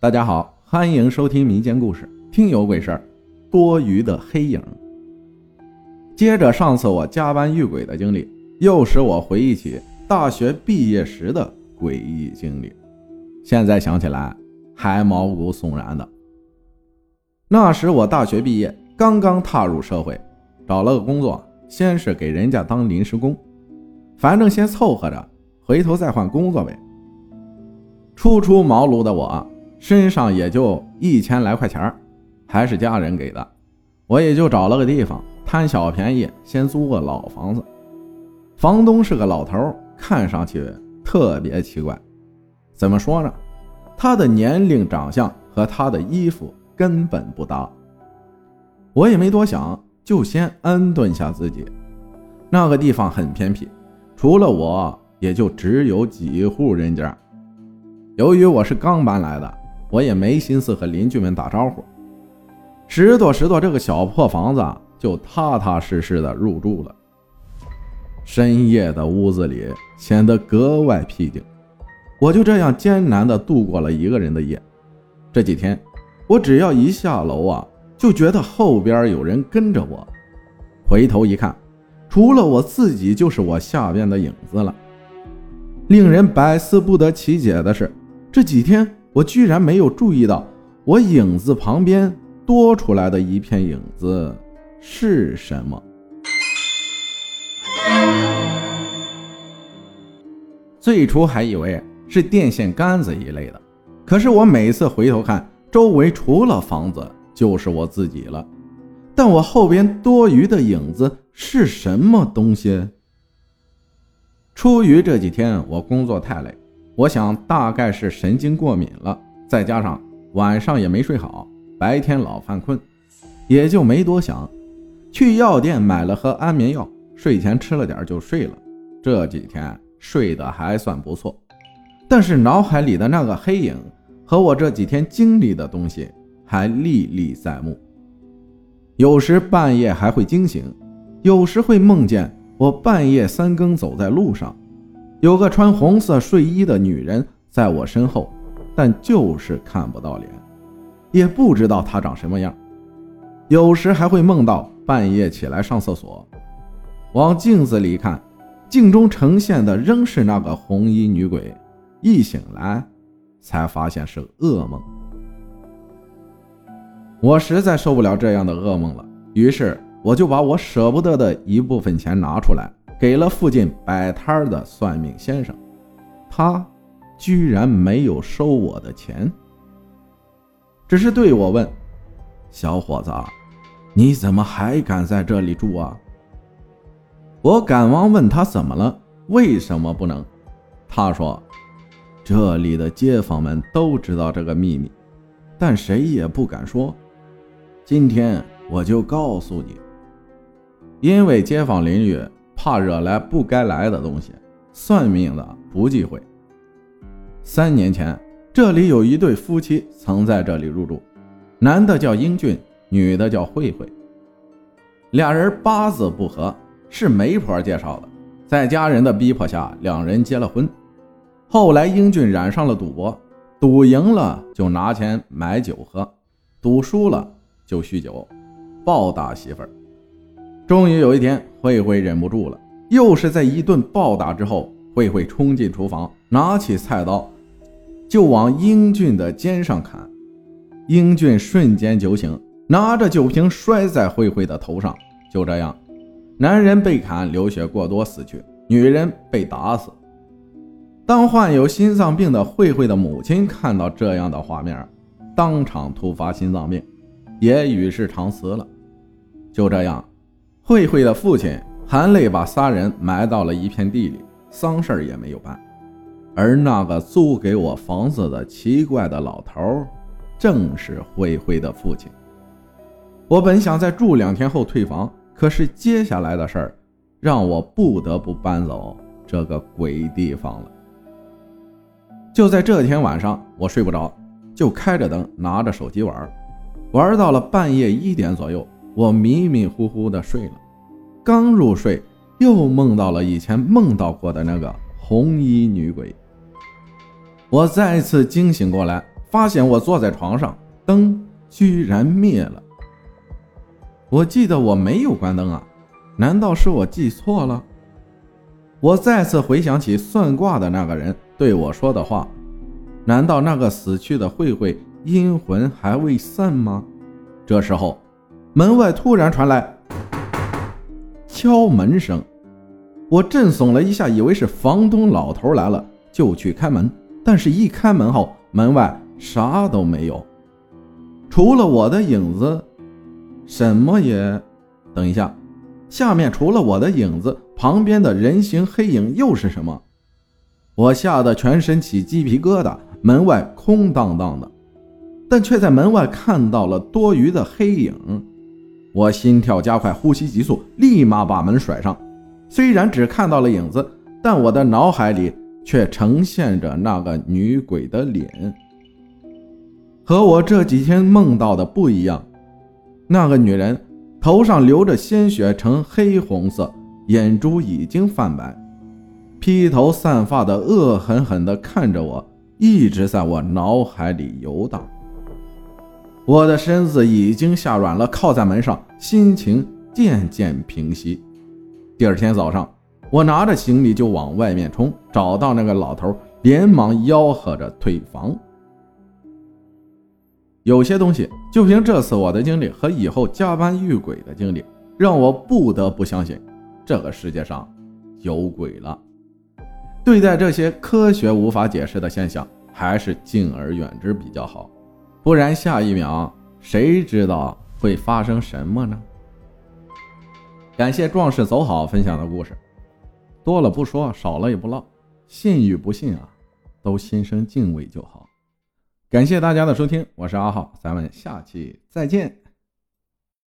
大家好，欢迎收听民间故事《听有鬼事儿》。多余的黑影。接着上次我加班遇鬼的经历，又使我回忆起大学毕业时的诡异经历。现在想起来还毛骨悚然的。那时我大学毕业，刚刚踏入社会，找了个工作，先是给人家当临时工，反正先凑合着，回头再换工作呗。初出茅庐的我。身上也就一千来块钱还是家人给的，我也就找了个地方贪小便宜，先租个老房子。房东是个老头，看上去特别奇怪。怎么说呢？他的年龄、长相和他的衣服根本不搭。我也没多想，就先安顿下自己。那个地方很偏僻，除了我，也就只有几户人家。由于我是刚搬来的。我也没心思和邻居们打招呼，拾掇拾掇这个小破房子，就踏踏实实的入住了。深夜的屋子里显得格外僻静，我就这样艰难的度过了一个人的夜。这几天，我只要一下楼啊，就觉得后边有人跟着我。回头一看，除了我自己，就是我下边的影子了。令人百思不得其解的是，这几天。我居然没有注意到，我影子旁边多出来的一片影子是什么？最初还以为是电线杆子一类的，可是我每次回头看，周围除了房子就是我自己了。但我后边多余的影子是什么东西？出于这几天我工作太累。我想大概是神经过敏了，再加上晚上也没睡好，白天老犯困，也就没多想，去药店买了盒安眠药，睡前吃了点就睡了。这几天睡得还算不错，但是脑海里的那个黑影和我这几天经历的东西还历历在目。有时半夜还会惊醒，有时会梦见我半夜三更走在路上。有个穿红色睡衣的女人在我身后，但就是看不到脸，也不知道她长什么样。有时还会梦到半夜起来上厕所，往镜子里看，镜中呈现的仍是那个红衣女鬼。一醒来，才发现是噩梦。我实在受不了这样的噩梦了，于是我就把我舍不得的一部分钱拿出来。给了附近摆摊的算命先生，他居然没有收我的钱，只是对我问：“小伙子，你怎么还敢在这里住啊？”我赶忙问他怎么了，为什么不能？他说：“这里的街坊们都知道这个秘密，但谁也不敢说。今天我就告诉你，因为街坊邻居。”怕惹来不该来的东西，算命的不忌讳。三年前，这里有一对夫妻曾在这里入住，男的叫英俊，女的叫慧慧。俩人八字不合，是媒婆介绍的，在家人的逼迫下，两人结了婚。后来，英俊染上了赌博，赌赢了就拿钱买酒喝，赌输了就酗酒，暴打媳妇儿。终于有一天，慧慧忍不住了，又是在一顿暴打之后，慧慧冲进厨房，拿起菜刀就往英俊的肩上砍。英俊瞬间酒醒，拿着酒瓶摔在慧慧的头上。就这样，男人被砍流血过多死去，女人被打死。当患有心脏病的慧慧的母亲看到这样的画面，当场突发心脏病，也与世长辞了。就这样。慧慧的父亲含泪把仨人埋到了一片地里，丧事儿也没有办。而那个租给我房子的奇怪的老头，正是慧慧的父亲。我本想再住两天后退房，可是接下来的事儿让我不得不搬走这个鬼地方了。就在这天晚上，我睡不着，就开着灯，拿着手机玩，玩到了半夜一点左右。我迷迷糊糊的睡了，刚入睡，又梦到了以前梦到过的那个红衣女鬼。我再次惊醒过来，发现我坐在床上，灯居然灭了。我记得我没有关灯啊，难道是我记错了？我再次回想起算卦的那个人对我说的话，难道那个死去的慧慧阴魂还未散吗？这时候，门外突然传来敲门声，我震悚了一下，以为是房东老头来了，就去开门。但是，一开门后，门外啥都没有，除了我的影子，什么也……等一下，下面除了我的影子，旁边的人形黑影又是什么？我吓得全身起鸡皮疙瘩。门外空荡荡的，但却在门外看到了多余的黑影。我心跳加快，呼吸急速，立马把门甩上。虽然只看到了影子，但我的脑海里……却呈现着那个女鬼的脸，和我这几天梦到的不一样。那个女人头上流着鲜血，呈黑红色，眼珠已经泛白，披头散发的，恶狠狠地看着我，一直在我脑海里游荡。我的身子已经吓软了，靠在门上，心情渐渐平息。第二天早上。我拿着行李就往外面冲，找到那个老头，连忙吆喝着退房。有些东西，就凭这次我的经历和以后加班遇鬼的经历，让我不得不相信这个世界上有鬼了。对待这些科学无法解释的现象，还是敬而远之比较好，不然下一秒谁知道会发生什么呢？感谢壮士走好分享的故事。多了不说，少了也不唠，信与不信啊，都心生敬畏就好。感谢大家的收听，我是阿浩，咱们下期再见。